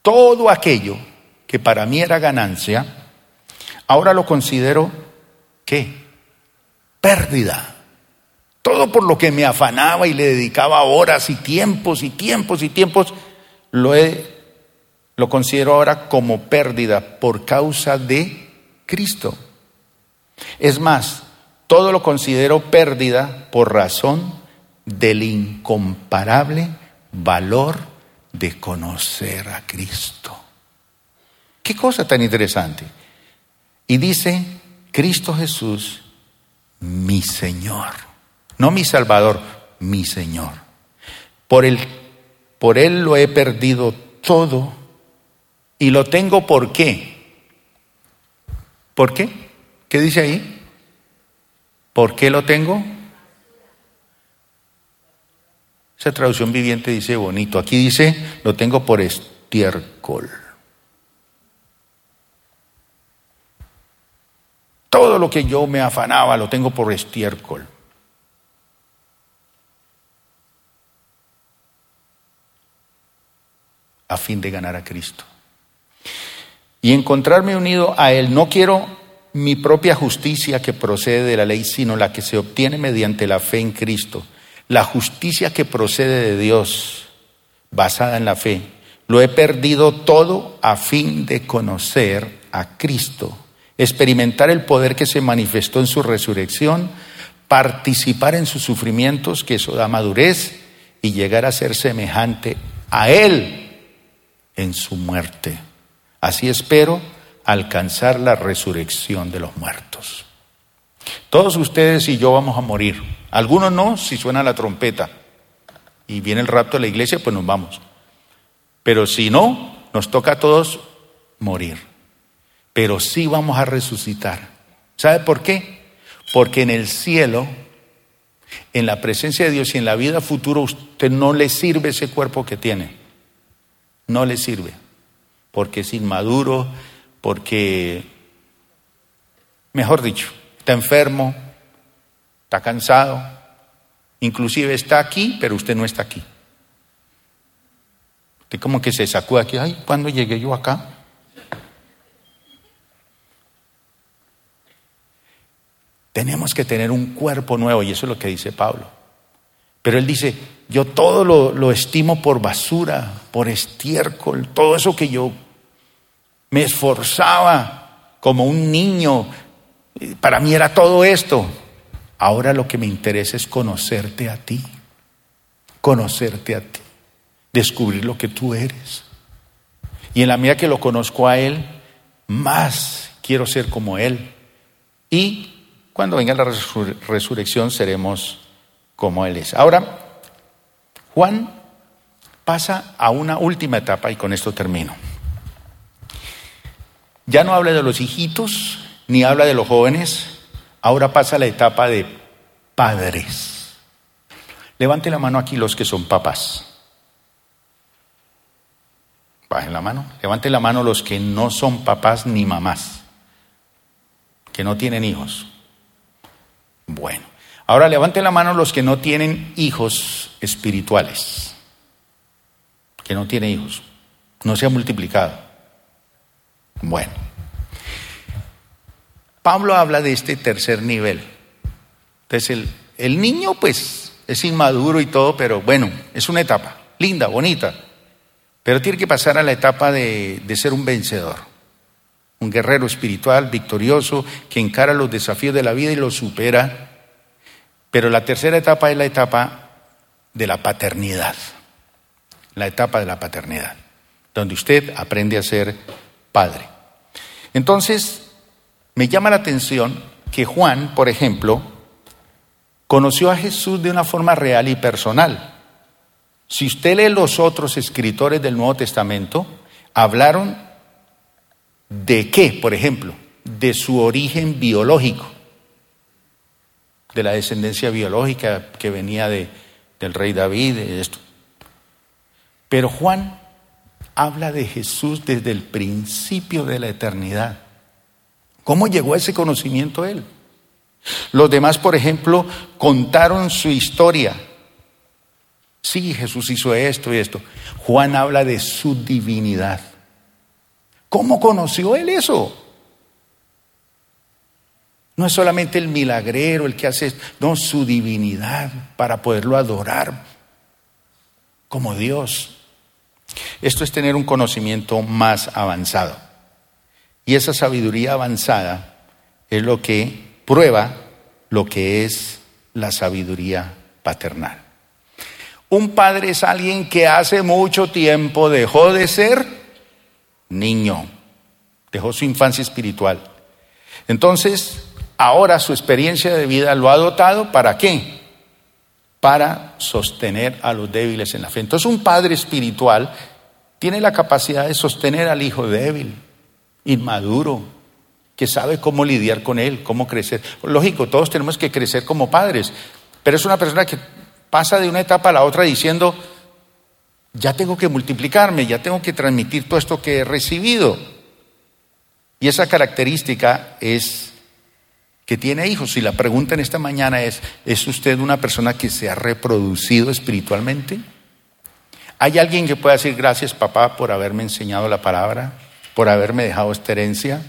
todo aquello que para mí era ganancia, ahora lo considero ¿qué? Pérdida. Todo por lo que me afanaba y le dedicaba horas y tiempos y tiempos y tiempos, lo, he, lo considero ahora como pérdida por causa de Cristo. Es más, todo lo considero pérdida por razón del incomparable valor de conocer a Cristo. Qué cosa tan interesante. Y dice, Cristo Jesús, mi Señor. No mi Salvador, mi Señor. Por él, por él lo he perdido todo y lo tengo por qué. ¿Por qué? ¿Qué dice ahí? ¿Por qué lo tengo? Esa traducción viviente dice bonito. Aquí dice, lo tengo por estiércol. Todo lo que yo me afanaba lo tengo por estiércol. A fin de ganar a Cristo. Y encontrarme unido a Él. No quiero mi propia justicia que procede de la ley, sino la que se obtiene mediante la fe en Cristo. La justicia que procede de Dios, basada en la fe. Lo he perdido todo a fin de conocer a Cristo experimentar el poder que se manifestó en su resurrección, participar en sus sufrimientos, que eso da madurez, y llegar a ser semejante a Él en su muerte. Así espero alcanzar la resurrección de los muertos. Todos ustedes y yo vamos a morir. Algunos no, si suena la trompeta y viene el rapto de la iglesia, pues nos vamos. Pero si no, nos toca a todos morir. Pero sí vamos a resucitar. ¿Sabe por qué? Porque en el cielo, en la presencia de Dios y en la vida futura, usted no le sirve ese cuerpo que tiene. No le sirve. Porque es inmaduro, porque, mejor dicho, está enfermo, está cansado, inclusive está aquí, pero usted no está aquí. Usted como que se sacó aquí, ay, ¿cuándo llegué yo acá? Tenemos que tener un cuerpo nuevo y eso es lo que dice Pablo. Pero él dice, yo todo lo, lo estimo por basura, por estiércol, todo eso que yo me esforzaba como un niño, para mí era todo esto. Ahora lo que me interesa es conocerte a ti, conocerte a ti, descubrir lo que tú eres. Y en la medida que lo conozco a Él, más quiero ser como Él. Y cuando venga la resurrección seremos como Él es. Ahora, Juan pasa a una última etapa y con esto termino. Ya no habla de los hijitos, ni habla de los jóvenes, ahora pasa la etapa de padres. Levante la mano aquí los que son papás. Bajen la mano. Levante la mano los que no son papás ni mamás, que no tienen hijos. Bueno, ahora levante la mano los que no tienen hijos espirituales, que no tienen hijos, no se ha multiplicado. Bueno, Pablo habla de este tercer nivel. Entonces el, el niño pues es inmaduro y todo, pero bueno, es una etapa linda, bonita, pero tiene que pasar a la etapa de, de ser un vencedor, un guerrero espiritual, victorioso, que encara los desafíos de la vida y los supera. Pero la tercera etapa es la etapa de la paternidad, la etapa de la paternidad, donde usted aprende a ser padre. Entonces, me llama la atención que Juan, por ejemplo, conoció a Jesús de una forma real y personal. Si usted lee los otros escritores del Nuevo Testamento, hablaron de qué, por ejemplo, de su origen biológico, de la descendencia biológica que venía de, del rey David, esto. Pero Juan habla de Jesús desde el principio de la eternidad. ¿Cómo llegó a ese conocimiento él? Los demás, por ejemplo, contaron su historia. Sí, Jesús hizo esto y esto. Juan habla de su divinidad. ¿Cómo conoció él eso? No es solamente el milagrero el que hace esto, no, su divinidad para poderlo adorar como Dios. Esto es tener un conocimiento más avanzado. Y esa sabiduría avanzada es lo que prueba lo que es la sabiduría paternal. Un padre es alguien que hace mucho tiempo dejó de ser niño, dejó su infancia espiritual. Entonces, ahora su experiencia de vida lo ha dotado para qué? Para sostener a los débiles en la fe. Entonces, un padre espiritual tiene la capacidad de sostener al hijo débil, inmaduro, que sabe cómo lidiar con él, cómo crecer. Lógico, todos tenemos que crecer como padres, pero es una persona que pasa de una etapa a la otra diciendo, ya tengo que multiplicarme, ya tengo que transmitir todo esto que he recibido. Y esa característica es que tiene hijos. Y la pregunta en esta mañana es, ¿es usted una persona que se ha reproducido espiritualmente? ¿Hay alguien que pueda decir gracias papá por haberme enseñado la palabra, por haberme dejado esta herencia?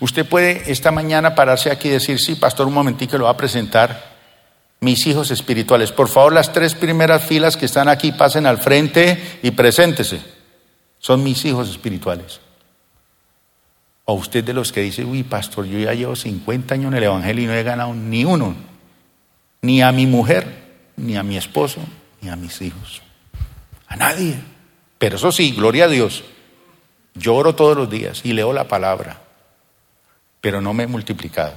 Usted puede esta mañana pararse aquí y decir, sí, pastor, un momentito lo va a presentar. Mis hijos espirituales, por favor, las tres primeras filas que están aquí pasen al frente y preséntese. Son mis hijos espirituales. O usted de los que dice, uy, pastor, yo ya llevo 50 años en el Evangelio y no he ganado ni uno, ni a mi mujer, ni a mi esposo, ni a mis hijos. A nadie. Pero eso sí, gloria a Dios. Yo oro todos los días y leo la palabra, pero no me he multiplicado.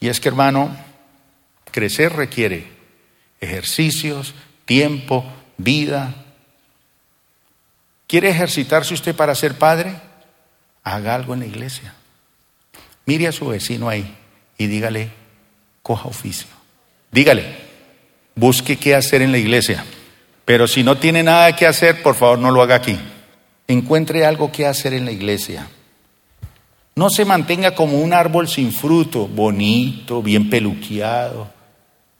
Y es que, hermano, crecer requiere ejercicios, tiempo, vida. ¿Quiere ejercitarse usted para ser padre? Haga algo en la iglesia. Mire a su vecino ahí y dígale, coja oficio. Dígale, busque qué hacer en la iglesia. Pero si no tiene nada que hacer, por favor no lo haga aquí. Encuentre algo que hacer en la iglesia. No se mantenga como un árbol sin fruto, bonito, bien peluqueado,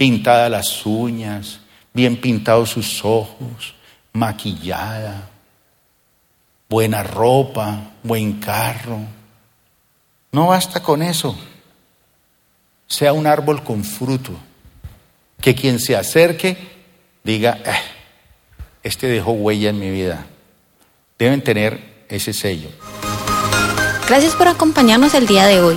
pintadas las uñas, bien pintados sus ojos, maquillada, buena ropa, buen carro. No basta con eso. Sea un árbol con fruto. Que quien se acerque diga, eh, este dejó huella en mi vida. Deben tener ese sello. Gracias por acompañarnos el día de hoy.